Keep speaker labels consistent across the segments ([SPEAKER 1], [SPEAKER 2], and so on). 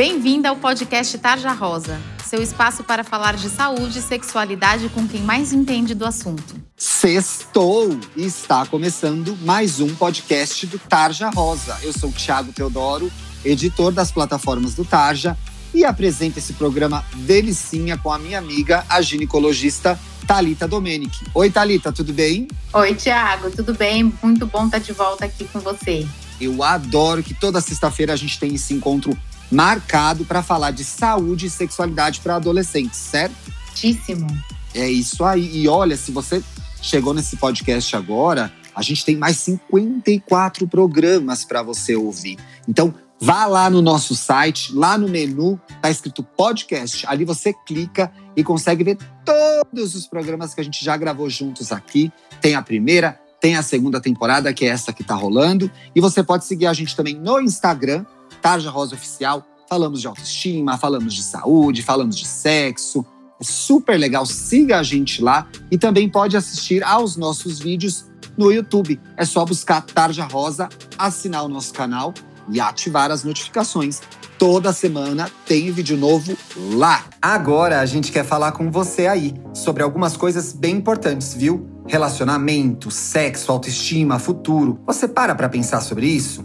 [SPEAKER 1] Bem-vinda ao podcast Tarja Rosa, seu espaço para falar de saúde e sexualidade com quem mais entende do assunto.
[SPEAKER 2] Sextou e está começando mais um podcast do Tarja Rosa. Eu sou o Thiago Teodoro, editor das plataformas do Tarja e apresento esse programa delicinha com a minha amiga, a ginecologista Talita Domenic. Oi, Talita, tudo bem?
[SPEAKER 1] Oi, Thiago, tudo bem? Muito bom estar de volta aqui com você.
[SPEAKER 2] Eu adoro que toda sexta-feira a gente tem esse encontro marcado para falar de saúde e sexualidade para adolescentes, certo?
[SPEAKER 1] Certíssimo.
[SPEAKER 2] É isso aí. E olha, se você chegou nesse podcast agora, a gente tem mais 54 programas para você ouvir. Então, vá lá no nosso site, lá no menu, tá escrito podcast. Ali você clica e consegue ver todos os programas que a gente já gravou juntos aqui. Tem a primeira, tem a segunda temporada, que é essa que tá rolando. E você pode seguir a gente também no Instagram, Tarja Rosa Oficial. Falamos de autoestima, falamos de saúde, falamos de sexo. É super legal, siga a gente lá e também pode assistir aos nossos vídeos no YouTube. É só buscar Tarja Rosa, assinar o nosso canal e ativar as notificações. Toda semana tem vídeo novo lá. Agora a gente quer falar com você aí sobre algumas coisas bem importantes, viu? Relacionamento, sexo, autoestima, futuro. Você para para pensar sobre isso?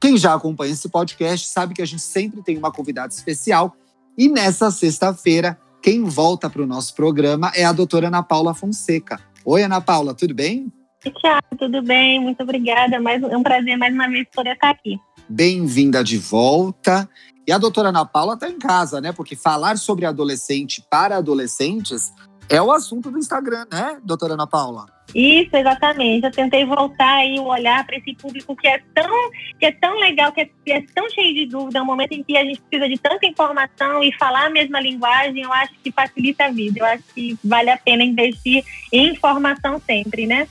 [SPEAKER 2] Quem já acompanha esse podcast sabe que a gente sempre tem uma convidada especial. E nessa sexta-feira, quem volta para o nosso programa é a doutora Ana Paula Fonseca. Oi, Ana Paula, tudo bem?
[SPEAKER 3] Tiago, tudo bem? Muito obrigada. Mais, é um prazer mais uma vez poder estar aqui.
[SPEAKER 2] Bem-vinda de volta. E a doutora Ana Paula está em casa, né? Porque falar sobre adolescente para adolescentes é o assunto do Instagram, né, doutora Ana Paula?
[SPEAKER 3] Isso, exatamente. Eu tentei voltar aí o olhar para esse público que é tão, que é tão legal, que é, que é, tão cheio de dúvida, é um momento em que a gente precisa de tanta informação e falar a mesma linguagem, eu acho que facilita a vida. Eu acho que vale a pena investir em informação sempre, né?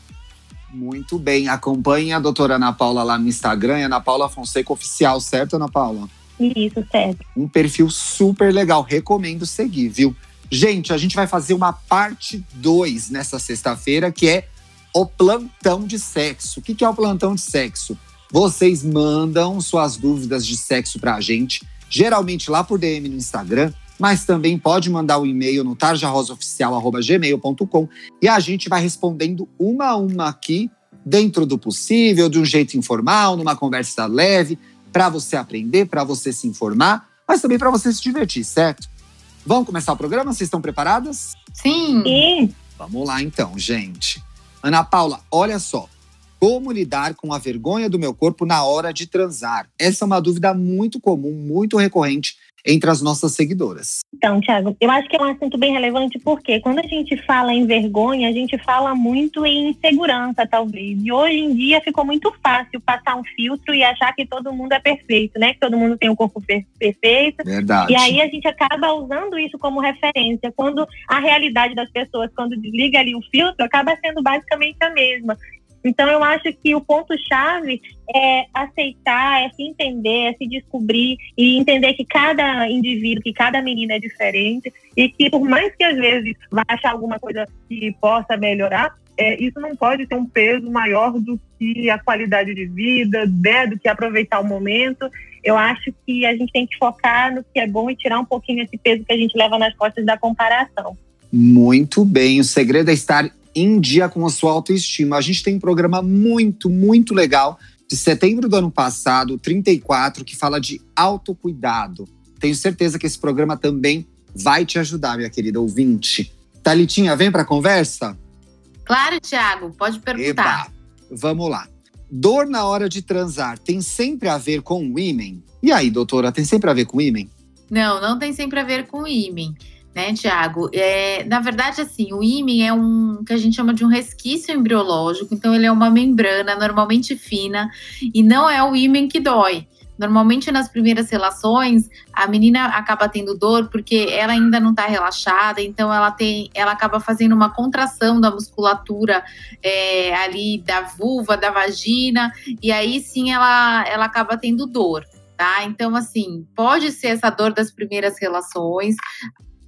[SPEAKER 2] Muito bem. Acompanhe a doutora Ana Paula lá no Instagram, Ana Paula Fonseca Oficial, certo, Ana Paula?
[SPEAKER 3] Isso, certo.
[SPEAKER 2] Um perfil super legal. Recomendo seguir, viu? Gente, a gente vai fazer uma parte 2 nessa sexta-feira, que é o plantão de sexo. O que é o plantão de sexo? Vocês mandam suas dúvidas de sexo pra gente, geralmente lá por DM no Instagram, mas também pode mandar o um e-mail no tarjarosaoficial.gmail.com e a gente vai respondendo uma a uma aqui, dentro do possível, de um jeito informal, numa conversa leve, para você aprender, para você se informar, mas também para você se divertir, certo? Vamos começar o programa? Vocês estão preparadas?
[SPEAKER 1] Sim.
[SPEAKER 3] Sim.
[SPEAKER 2] Vamos lá então, gente. Ana Paula, olha só. Como lidar com a vergonha do meu corpo na hora de transar? Essa é uma dúvida muito comum, muito recorrente entre as nossas seguidoras.
[SPEAKER 3] Então, Thiago, eu acho que é um assunto bem relevante porque quando a gente fala em vergonha, a gente fala muito em insegurança, talvez. E hoje em dia ficou muito fácil passar um filtro e achar que todo mundo é perfeito, né? Que todo mundo tem um corpo perfeito.
[SPEAKER 2] Verdade.
[SPEAKER 3] E aí a gente acaba usando isso como referência, quando a realidade das pessoas, quando desliga ali o filtro, acaba sendo basicamente a mesma. Então, eu acho que o ponto-chave é aceitar, é se entender, é se descobrir e entender que cada indivíduo, que cada menina é diferente e que, por mais que às vezes vá achar alguma coisa que possa melhorar, é, isso não pode ter um peso maior do que a qualidade de vida, né, do que aproveitar o momento. Eu acho que a gente tem que focar no que é bom e tirar um pouquinho esse peso que a gente leva nas costas da comparação.
[SPEAKER 2] Muito bem. O segredo é estar em dia com a sua autoestima. A gente tem um programa muito, muito legal de setembro do ano passado, 34, que fala de autocuidado. Tenho certeza que esse programa também vai te ajudar, minha querida ouvinte. Talitinha, vem para a conversa?
[SPEAKER 1] Claro, Thiago, pode perguntar. Eba,
[SPEAKER 2] vamos lá. Dor na hora de transar tem sempre a ver com o ímen? E aí, doutora, tem sempre a ver com o ímen?
[SPEAKER 1] Não, não tem sempre a ver com o ímen né, Tiago? É, na verdade, assim, o ímen é um que a gente chama de um resquício embriológico, então ele é uma membrana normalmente fina e não é o ímen que dói. Normalmente nas primeiras relações, a menina acaba tendo dor porque ela ainda não está relaxada, então ela tem, ela acaba fazendo uma contração da musculatura é, ali da vulva, da vagina, e aí sim ela, ela acaba tendo dor. Tá? Então, assim, pode ser essa dor das primeiras relações.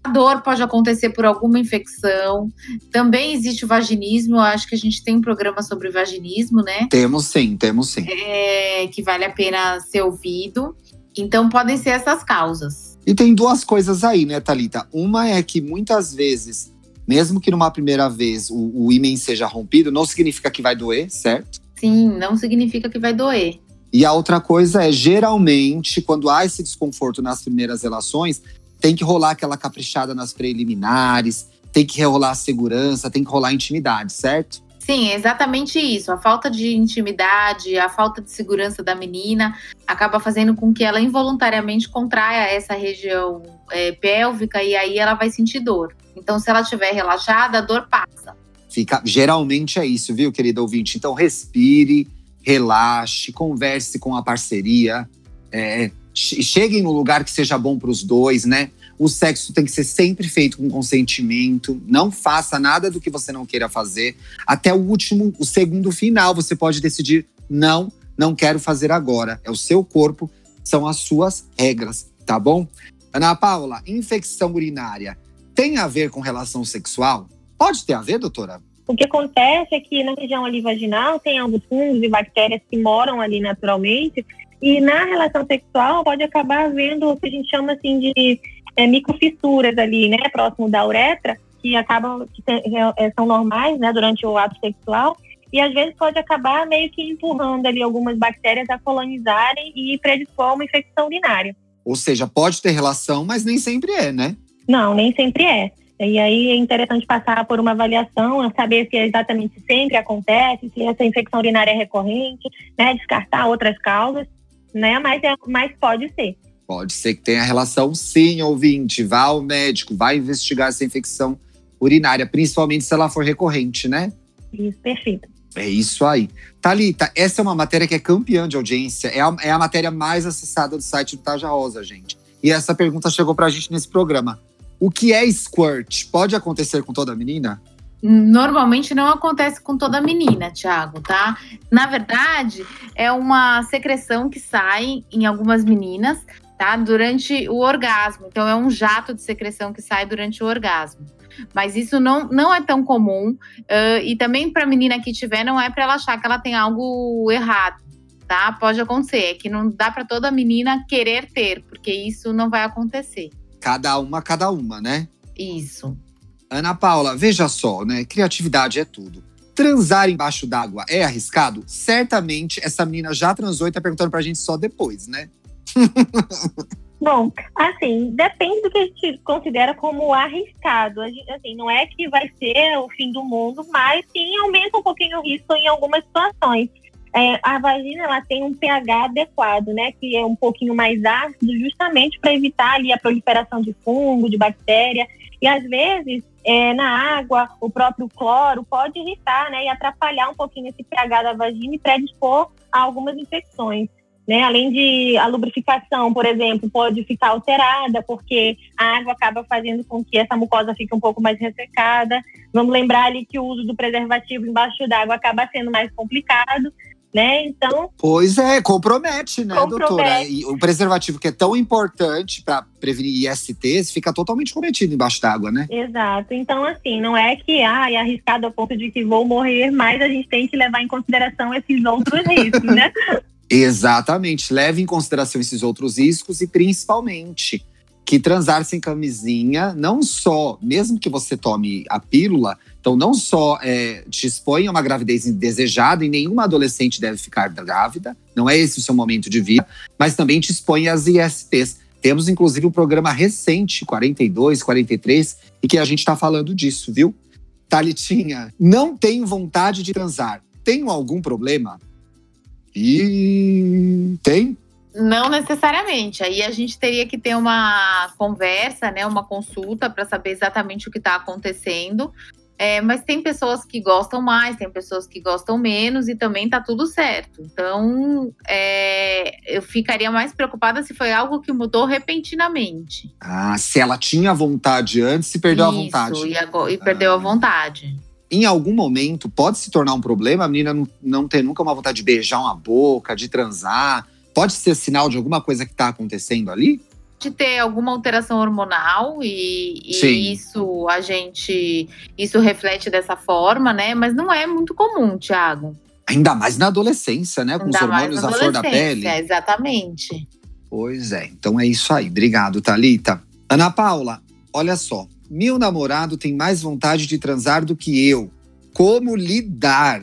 [SPEAKER 1] A dor pode acontecer por alguma infecção. Também existe o vaginismo. Eu acho que a gente tem um programa sobre vaginismo, né?
[SPEAKER 2] Temos sim, temos sim.
[SPEAKER 1] É, que vale a pena ser ouvido. Então, podem ser essas causas.
[SPEAKER 2] E tem duas coisas aí, né, Talita? Uma é que muitas vezes, mesmo que numa primeira vez o, o ímen seja rompido, não significa que vai doer, certo?
[SPEAKER 1] Sim, não significa que vai doer.
[SPEAKER 2] E a outra coisa é, geralmente, quando há esse desconforto nas primeiras relações, tem que rolar aquela caprichada nas preliminares, tem que rolar a segurança, tem que rolar a intimidade, certo?
[SPEAKER 1] Sim, é exatamente isso. A falta de intimidade, a falta de segurança da menina acaba fazendo com que ela involuntariamente contraia essa região é, pélvica e aí ela vai sentir dor. Então, se ela estiver relaxada, a dor passa.
[SPEAKER 2] Fica, geralmente é isso, viu, querido ouvinte? Então, respire, relaxe, converse com a parceria, é, cheguem no lugar que seja bom para os dois, né? O sexo tem que ser sempre feito com consentimento. Não faça nada do que você não queira fazer. Até o último, o segundo final, você pode decidir: não, não quero fazer agora. É o seu corpo, são as suas regras, tá bom? Ana Paula, infecção urinária tem a ver com relação sexual? Pode ter a ver, doutora?
[SPEAKER 3] O que acontece é que na região ali vaginal tem alguns fungos e bactérias que moram ali naturalmente e na relação sexual pode acabar havendo o que a gente chama assim de é, microfissuras ali, né, próximo da uretra, que acabam que tem, é, são normais, né, durante o ato sexual. E às vezes pode acabar meio que empurrando ali algumas bactérias a colonizarem e predispor uma infecção urinária.
[SPEAKER 2] Ou seja, pode ter relação, mas nem sempre é, né?
[SPEAKER 3] Não, nem sempre é. E aí é interessante passar por uma avaliação, saber se exatamente sempre acontece, se essa infecção urinária é recorrente, né, descartar outras causas né? Mas, é, mas pode ser.
[SPEAKER 2] Pode ser que tenha relação, sim, ouvinte. Vá ao médico, vai investigar essa infecção urinária, principalmente se ela for recorrente, né?
[SPEAKER 3] Isso, perfeito.
[SPEAKER 2] É isso aí. Talita, essa é uma matéria que é campeã de audiência. É a, é a matéria mais acessada do site do Taja Rosa, gente. E essa pergunta chegou pra gente nesse programa. O que é squirt? Pode acontecer com toda menina?
[SPEAKER 1] Normalmente não acontece com toda menina, Thiago, tá? Na verdade, é uma secreção que sai em algumas meninas, tá? Durante o orgasmo. Então, é um jato de secreção que sai durante o orgasmo. Mas isso não, não é tão comum. Uh, e também para a menina que tiver, não é para ela achar que ela tem algo errado, tá? Pode acontecer. É que não dá para toda menina querer ter, porque isso não vai acontecer.
[SPEAKER 2] Cada uma, cada uma, né?
[SPEAKER 1] Isso.
[SPEAKER 2] Ana Paula, veja só, né? Criatividade é tudo. Transar embaixo d'água é arriscado? Certamente essa menina já transou e tá perguntando pra gente só depois, né?
[SPEAKER 3] Bom, assim, depende do que a gente considera como arriscado. Assim, não é que vai ser o fim do mundo, mas sim aumenta um pouquinho o risco em algumas situações. É, a vagina ela tem um pH adequado, né, que é um pouquinho mais ácido, justamente para evitar ali a proliferação de fungo, de bactéria. E às vezes é, na água, o próprio cloro pode irritar, né, e atrapalhar um pouquinho esse pH da vagina e predispor a algumas infecções. Né? Além de a lubrificação, por exemplo, pode ficar alterada, porque a água acaba fazendo com que essa mucosa fique um pouco mais ressecada. Vamos lembrar ali que o uso do preservativo embaixo d'água acaba sendo mais complicado né? Então.
[SPEAKER 2] Pois é, compromete, né, compromete. doutora? E o preservativo que é tão importante para prevenir ISTs fica totalmente cometido embaixo d'água, né?
[SPEAKER 3] Exato. Então, assim, não é que ah, é arriscado a ponto de que vou morrer, mas a gente tem que levar em consideração esses outros riscos, né?
[SPEAKER 2] Exatamente. Leve em consideração esses outros riscos e principalmente que transar sem camisinha, não só, mesmo que você tome a pílula, Então, não só é, te expõe a uma gravidez indesejada, e nenhuma adolescente deve ficar grávida, não é esse o seu momento de vida, mas também te expõe às ISTs. Temos, inclusive, um programa recente, 42, 43, e que a gente está falando disso, viu? Thalitinha, não tenho vontade de transar. Tenho algum problema? E tem?
[SPEAKER 1] Não necessariamente. Aí a gente teria que ter uma conversa, né, uma consulta para saber exatamente o que está acontecendo. É, mas tem pessoas que gostam mais, tem pessoas que gostam menos e também tá tudo certo. Então, é, eu ficaria mais preocupada se foi algo que mudou repentinamente.
[SPEAKER 2] Ah, se ela tinha vontade antes e perdeu
[SPEAKER 1] Isso,
[SPEAKER 2] a vontade.
[SPEAKER 1] E, agora, e perdeu
[SPEAKER 2] Ah.
[SPEAKER 1] a vontade.
[SPEAKER 2] Em algum momento pode se tornar um problema a menina não, não ter nunca uma vontade de beijar uma boca, de transar. Pode ser sinal de alguma coisa que tá acontecendo ali?
[SPEAKER 1] de ter alguma alteração hormonal e, e isso a gente isso reflete dessa forma, né? Mas não é muito comum, Thiago.
[SPEAKER 2] Ainda mais na adolescência, né? Com os
[SPEAKER 1] Ainda mais
[SPEAKER 2] hormônios à flor da pele.
[SPEAKER 1] Exatamente.
[SPEAKER 2] Pois é, então é isso aí. Obrigado, Thalita. Ana Paula, olha só. Meu namorado tem mais vontade de transar do que eu. Como lidar?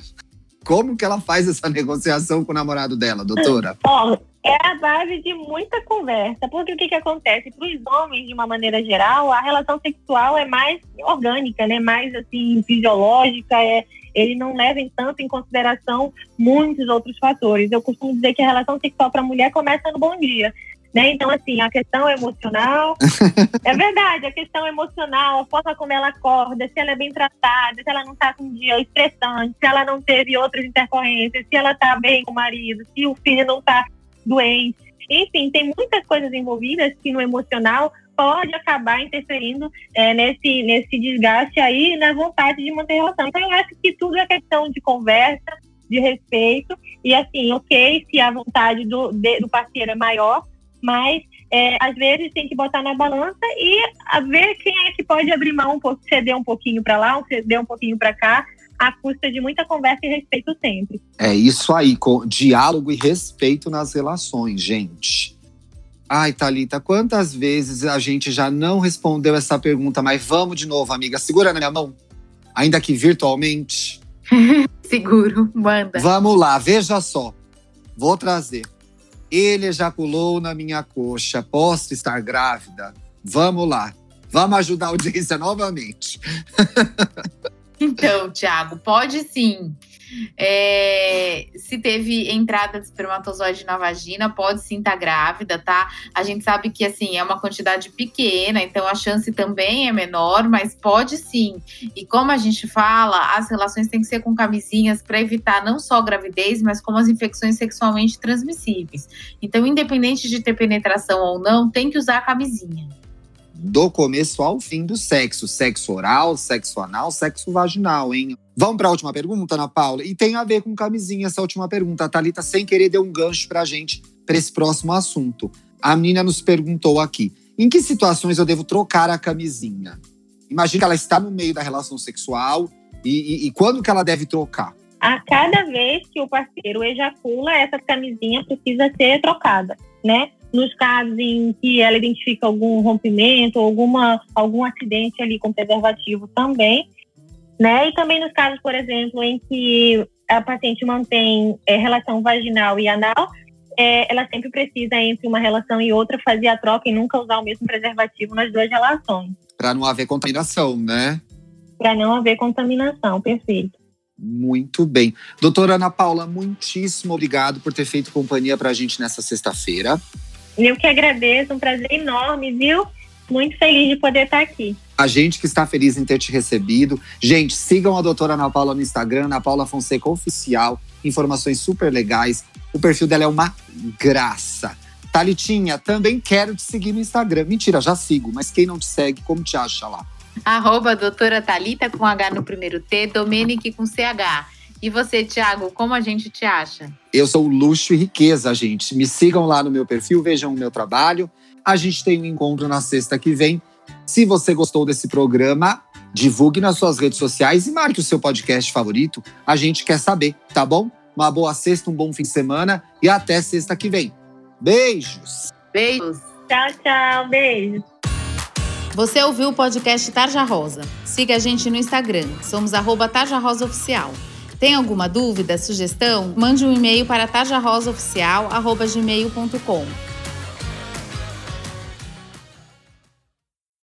[SPEAKER 2] Como que ela faz essa negociação com o namorado dela, doutora?
[SPEAKER 3] Ó, é a base de muita conversa, porque o que, que acontece? Para os homens, de uma maneira geral, a relação sexual é mais orgânica, né? Mais assim, fisiológica, é, ele não leva tanto em consideração muitos outros fatores. Eu costumo dizer que a relação sexual para a mulher começa no bom dia. Né? Então, assim, a questão emocional. é verdade, a questão emocional, a forma como ela acorda, se ela é bem tratada, se ela não está com um dia estressante, se ela não teve outras intercorrências, se ela está bem com o marido, se o filho não está doente. Enfim, tem muitas coisas envolvidas que no emocional pode acabar interferindo é, nesse, nesse desgaste aí na vontade de manter a relação. Então, eu acho que tudo é questão de conversa, de respeito, e assim, ok, se a vontade do, de, do parceiro é maior, mas é, às vezes tem que botar na balança e a ver quem é que pode abrir mão um pouco, ceder um pouquinho para lá, ceder um pouquinho para cá, à custa de muita conversa e respeito sempre.
[SPEAKER 2] É isso aí, com diálogo e respeito nas relações, gente. Ai, Thalita, quantas vezes a gente já não respondeu essa pergunta, mas vamos de novo, amiga. Segura na minha mão, ainda que virtualmente.
[SPEAKER 1] Seguro, manda.
[SPEAKER 2] Vamos lá, veja só. Vou trazer. Ele ejaculou na minha coxa. Posso estar grávida? Vamos lá. Vamos ajudar a audiência novamente.
[SPEAKER 1] Então, Thiago, pode sim. É, se teve entrada de espermatozoide na vagina, pode sim estar grávida, tá? A gente sabe que assim é uma quantidade pequena, então a chance também é menor, mas pode sim. E como a gente fala, as relações têm que ser com camisinhas para evitar não só gravidez, mas como as infecções sexualmente transmissíveis. Então, independente de ter penetração ou não, tem que usar a camisinha.
[SPEAKER 2] Do começo ao fim do sexo. Sexo oral, sexo anal, sexo vaginal, hein? Vamos para a última pergunta, Ana Paula? E tem a ver com camisinha essa última pergunta. A Thalita, sem querer, deu um gancho pra gente para esse próximo assunto. A menina nos perguntou aqui: em que situações eu devo trocar a camisinha? Imagina que ela está no meio da relação sexual e, e, e quando que ela deve trocar?
[SPEAKER 3] A cada vez que o parceiro ejacula, essa camisinha precisa ser trocada, né? Nos casos em que ela identifica algum rompimento, alguma, algum acidente ali com preservativo também, né? E também nos casos, por exemplo, em que a paciente mantém é, relação vaginal e anal, é, ela sempre precisa, entre uma relação e outra, fazer a troca e nunca usar o mesmo preservativo nas duas relações,
[SPEAKER 2] Para não haver contaminação, né?
[SPEAKER 3] para não haver contaminação. Perfeito.
[SPEAKER 2] Muito bem. Doutora Ana Paula, muitíssimo obrigado por ter feito companhia para a gente nessa sexta-feira.
[SPEAKER 3] Eu que agradeço, um prazer enorme, viu? Muito feliz de poder estar aqui.
[SPEAKER 2] A gente que está feliz em ter te recebido. Gente, sigam a doutora Ana Paula no Instagram, Ana Paula Fonseca Oficial. Informações super legais. O perfil dela é uma graça. Thalitinha, também quero te seguir no Instagram. Mentira, já sigo, mas quem não te segue, como te acha lá?
[SPEAKER 1] Arroba doutora Thalita com H no primeiro T, Domenic com CH. E você, Thiago, como a gente te acha?
[SPEAKER 2] Eu sou luxo e riqueza, gente. Me sigam lá no meu perfil, vejam o meu trabalho. A gente tem um encontro na sexta que vem. Se você gostou desse programa, divulgue nas suas redes sociais e marque o seu podcast favorito. A gente quer saber, tá bom? Uma boa sexta, um bom fim de semana e até sexta que vem. Beijos!
[SPEAKER 1] Beijos!
[SPEAKER 3] Tchau, tchau. Beijo.
[SPEAKER 1] Você ouviu o podcast Tarja Rosa? Siga a gente no Instagram, somos arroba Tarja Rosa Oficial. Tem alguma dúvida, sugestão? Mande um e-mail para tarjarosaoficial.gmail.com